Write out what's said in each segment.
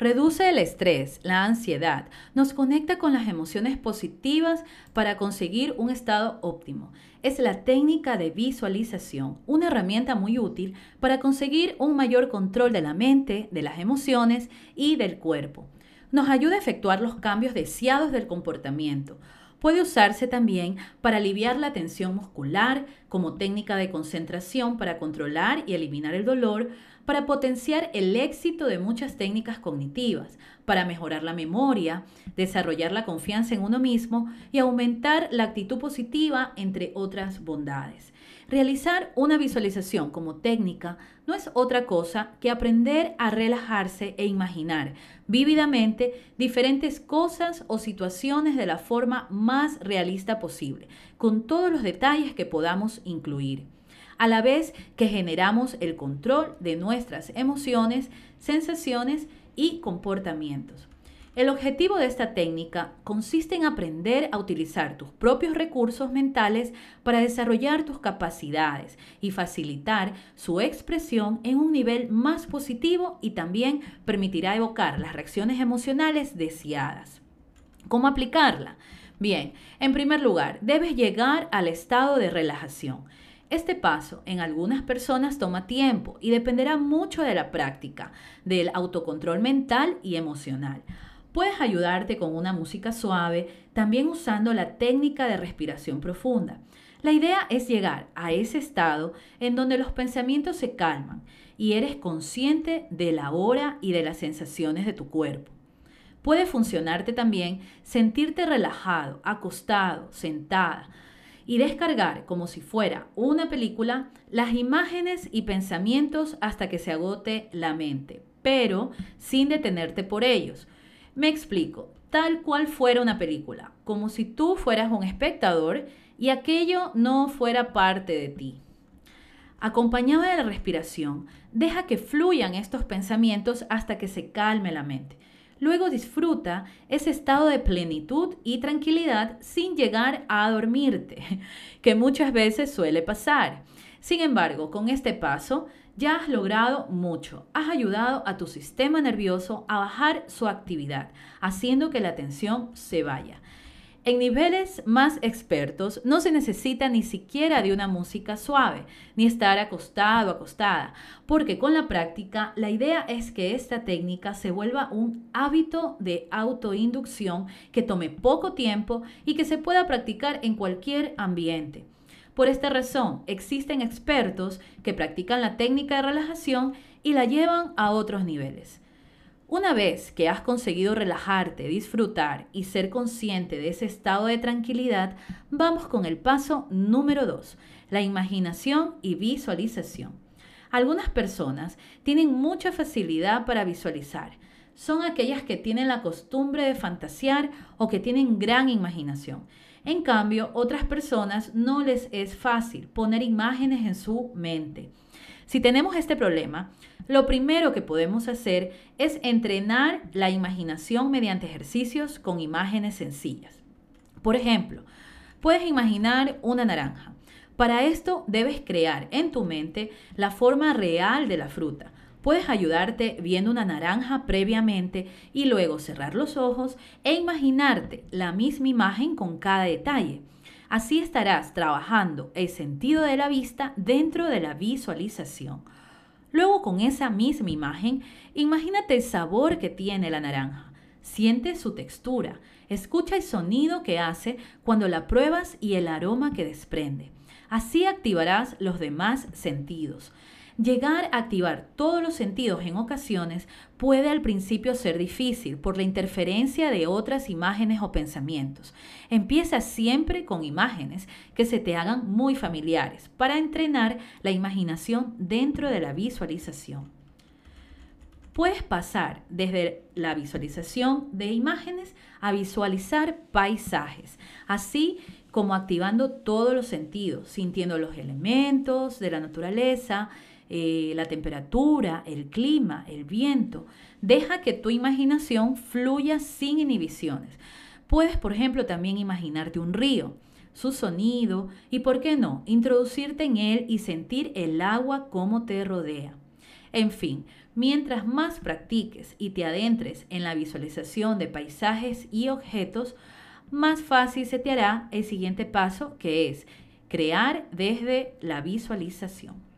Reduce el estrés, la ansiedad, nos conecta con las emociones positivas para conseguir un estado óptimo. Es la técnica de visualización, una herramienta muy útil para conseguir un mayor control de la mente, de las emociones y del cuerpo. Nos ayuda a efectuar los cambios deseados del comportamiento. Puede usarse también para aliviar la tensión muscular, como técnica de concentración para controlar y eliminar el dolor, para potenciar el éxito de muchas técnicas cognitivas, para mejorar la memoria, desarrollar la confianza en uno mismo y aumentar la actitud positiva, entre otras bondades. Realizar una visualización como técnica no es otra cosa que aprender a relajarse e imaginar vívidamente diferentes cosas o situaciones de la forma más realista posible, con todos los detalles que podamos incluir a la vez que generamos el control de nuestras emociones, sensaciones y comportamientos. El objetivo de esta técnica consiste en aprender a utilizar tus propios recursos mentales para desarrollar tus capacidades y facilitar su expresión en un nivel más positivo y también permitirá evocar las reacciones emocionales deseadas. ¿Cómo aplicarla? Bien, en primer lugar, debes llegar al estado de relajación. Este paso en algunas personas toma tiempo y dependerá mucho de la práctica, del autocontrol mental y emocional. Puedes ayudarte con una música suave, también usando la técnica de respiración profunda. La idea es llegar a ese estado en donde los pensamientos se calman y eres consciente de la hora y de las sensaciones de tu cuerpo. Puede funcionarte también sentirte relajado, acostado, sentada, y descargar como si fuera una película las imágenes y pensamientos hasta que se agote la mente, pero sin detenerte por ellos. Me explico, tal cual fuera una película, como si tú fueras un espectador y aquello no fuera parte de ti. Acompañado de la respiración, deja que fluyan estos pensamientos hasta que se calme la mente. Luego disfruta ese estado de plenitud y tranquilidad sin llegar a dormirte, que muchas veces suele pasar. Sin embargo, con este paso ya has logrado mucho. Has ayudado a tu sistema nervioso a bajar su actividad, haciendo que la tensión se vaya. En niveles más expertos no se necesita ni siquiera de una música suave, ni estar acostado acostada, porque con la práctica la idea es que esta técnica se vuelva un hábito de autoinducción que tome poco tiempo y que se pueda practicar en cualquier ambiente. Por esta razón, existen expertos que practican la técnica de relajación y la llevan a otros niveles. Una vez que has conseguido relajarte, disfrutar y ser consciente de ese estado de tranquilidad, vamos con el paso número 2, la imaginación y visualización. Algunas personas tienen mucha facilidad para visualizar. Son aquellas que tienen la costumbre de fantasear o que tienen gran imaginación. En cambio, otras personas no les es fácil poner imágenes en su mente. Si tenemos este problema, lo primero que podemos hacer es entrenar la imaginación mediante ejercicios con imágenes sencillas. Por ejemplo, puedes imaginar una naranja. Para esto debes crear en tu mente la forma real de la fruta. Puedes ayudarte viendo una naranja previamente y luego cerrar los ojos e imaginarte la misma imagen con cada detalle. Así estarás trabajando el sentido de la vista dentro de la visualización. Luego con esa misma imagen, imagínate el sabor que tiene la naranja. Siente su textura, escucha el sonido que hace cuando la pruebas y el aroma que desprende. Así activarás los demás sentidos. Llegar a activar todos los sentidos en ocasiones puede al principio ser difícil por la interferencia de otras imágenes o pensamientos. Empieza siempre con imágenes que se te hagan muy familiares para entrenar la imaginación dentro de la visualización. Puedes pasar desde la visualización de imágenes a visualizar paisajes, así como activando todos los sentidos, sintiendo los elementos de la naturaleza, eh, la temperatura, el clima, el viento. Deja que tu imaginación fluya sin inhibiciones. Puedes, por ejemplo, también imaginarte un río, su sonido y, ¿por qué no?, introducirte en él y sentir el agua como te rodea. En fin, Mientras más practiques y te adentres en la visualización de paisajes y objetos, más fácil se te hará el siguiente paso que es crear desde la visualización.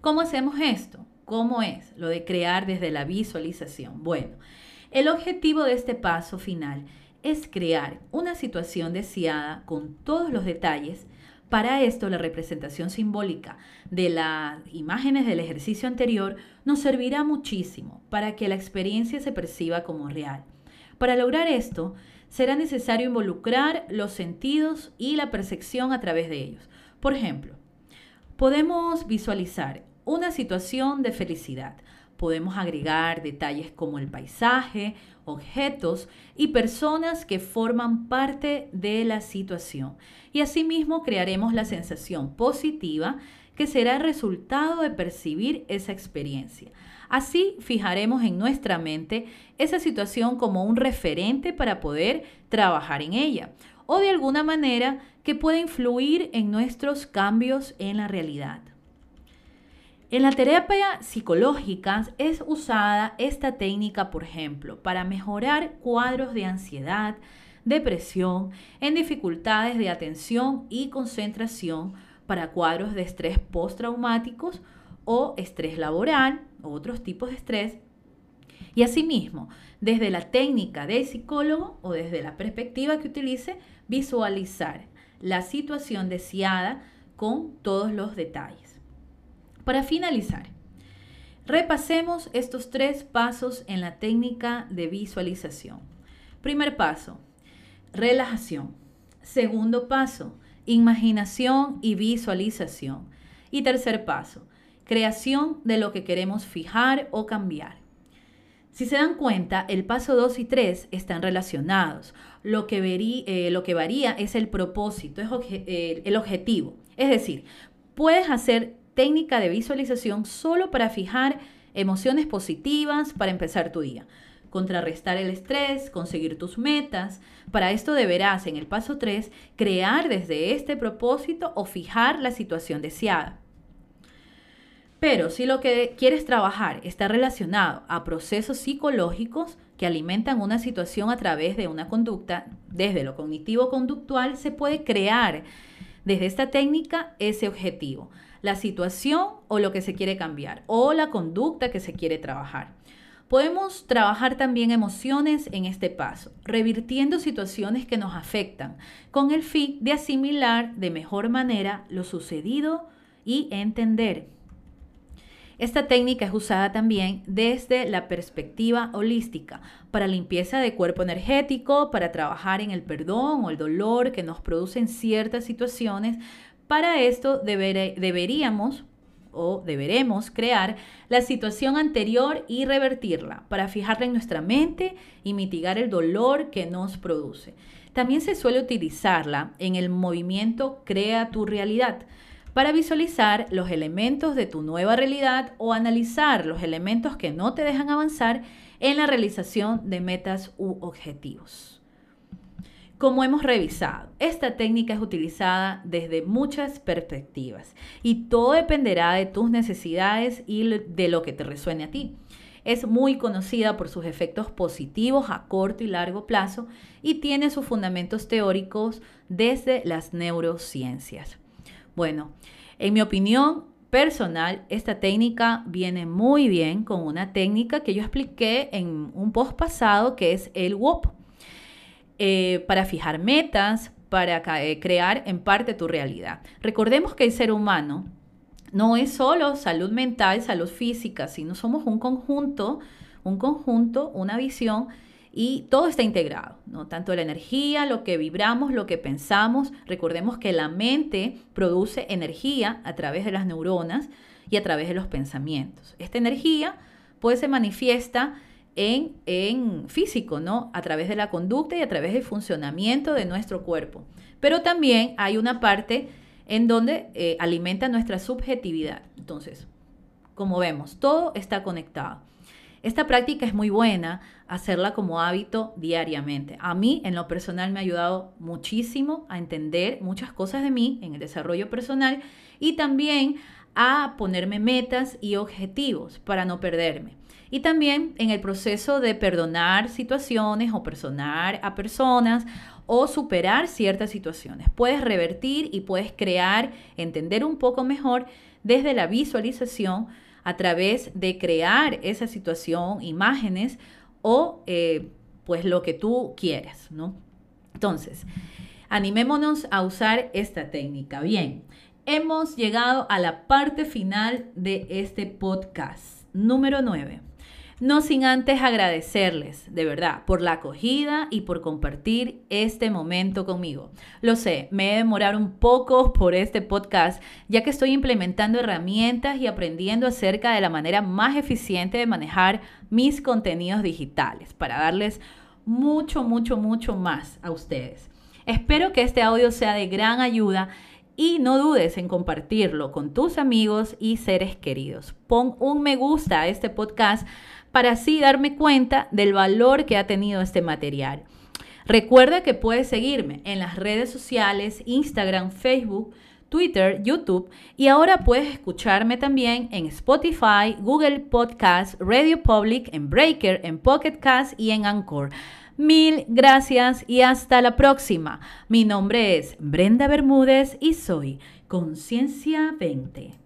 ¿Cómo hacemos esto? ¿Cómo es lo de crear desde la visualización? Bueno, el objetivo de este paso final es crear una situación deseada con todos los detalles. Para esto, la representación simbólica de las imágenes del ejercicio anterior nos servirá muchísimo para que la experiencia se perciba como real. Para lograr esto, será necesario involucrar los sentidos y la percepción a través de ellos. Por ejemplo, podemos visualizar una situación de felicidad. Podemos agregar detalles como el paisaje, objetos y personas que forman parte de la situación. Y asimismo crearemos la sensación positiva que será el resultado de percibir esa experiencia. Así fijaremos en nuestra mente esa situación como un referente para poder trabajar en ella o de alguna manera que pueda influir en nuestros cambios en la realidad. En la terapia psicológica es usada esta técnica, por ejemplo, para mejorar cuadros de ansiedad, depresión, en dificultades de atención y concentración, para cuadros de estrés postraumáticos o estrés laboral otros tipos de estrés. Y asimismo, desde la técnica del psicólogo o desde la perspectiva que utilice, visualizar la situación deseada con todos los detalles. Para finalizar, repasemos estos tres pasos en la técnica de visualización. Primer paso, relajación. Segundo paso, imaginación y visualización. Y tercer paso, creación de lo que queremos fijar o cambiar. Si se dan cuenta, el paso 2 y 3 están relacionados. Lo que, eh, lo que varía es el propósito, es eh, el objetivo. Es decir, puedes hacer técnica de visualización solo para fijar emociones positivas para empezar tu día contrarrestar el estrés, conseguir tus metas. Para esto deberás, en el paso 3, crear desde este propósito o fijar la situación deseada. Pero si lo que quieres trabajar está relacionado a procesos psicológicos que alimentan una situación a través de una conducta, desde lo cognitivo-conductual, se puede crear desde esta técnica ese objetivo, la situación o lo que se quiere cambiar, o la conducta que se quiere trabajar. Podemos trabajar también emociones en este paso, revirtiendo situaciones que nos afectan, con el fin de asimilar de mejor manera lo sucedido y entender esta técnica es usada también desde la perspectiva holística para limpieza de cuerpo energético, para trabajar en el perdón o el dolor que nos producen ciertas situaciones. Para esto deberíamos o deberemos crear la situación anterior y revertirla para fijarla en nuestra mente y mitigar el dolor que nos produce. También se suele utilizarla en el movimiento Crea tu realidad para visualizar los elementos de tu nueva realidad o analizar los elementos que no te dejan avanzar en la realización de metas u objetivos. Como hemos revisado, esta técnica es utilizada desde muchas perspectivas y todo dependerá de tus necesidades y de lo que te resuene a ti. Es muy conocida por sus efectos positivos a corto y largo plazo y tiene sus fundamentos teóricos desde las neurociencias. Bueno, en mi opinión personal, esta técnica viene muy bien con una técnica que yo expliqué en un post pasado que es el WOP, eh, para fijar metas, para eh, crear en parte tu realidad. Recordemos que el ser humano no es solo salud mental, salud física, sino somos un conjunto, un conjunto, una visión y todo está integrado, ¿no? Tanto la energía, lo que vibramos, lo que pensamos. Recordemos que la mente produce energía a través de las neuronas y a través de los pensamientos. Esta energía pues se manifiesta en, físico, ¿no? A través de la conducta y a través del funcionamiento de nuestro cuerpo. Pero también hay una parte en donde eh, alimenta nuestra subjetividad. Entonces, como vemos, todo está conectado. Esta práctica es muy buena, hacerla como hábito diariamente. A mí, en lo personal, me ha ayudado muchísimo a entender muchas cosas de mí en el desarrollo personal y también a ponerme metas y objetivos para no perderme. Y también en el proceso de perdonar situaciones o personar a personas o superar ciertas situaciones. Puedes revertir y puedes crear, entender un poco mejor desde la visualización a través de crear esa situación, imágenes o eh, pues lo que tú quieras, ¿no? Entonces, animémonos a usar esta técnica. Bien, hemos llegado a la parte final de este podcast número 9. No sin antes agradecerles, de verdad, por la acogida y por compartir este momento conmigo. Lo sé, me he demorado un poco por este podcast, ya que estoy implementando herramientas y aprendiendo acerca de la manera más eficiente de manejar mis contenidos digitales para darles mucho, mucho, mucho más a ustedes. Espero que este audio sea de gran ayuda y no dudes en compartirlo con tus amigos y seres queridos. Pon un me gusta a este podcast para así darme cuenta del valor que ha tenido este material. Recuerda que puedes seguirme en las redes sociales, Instagram, Facebook, Twitter, YouTube y ahora puedes escucharme también en Spotify, Google Podcast, Radio Public, en Breaker, en Pocket Cast y en Anchor. Mil gracias y hasta la próxima. Mi nombre es Brenda Bermúdez y soy Conciencia 20.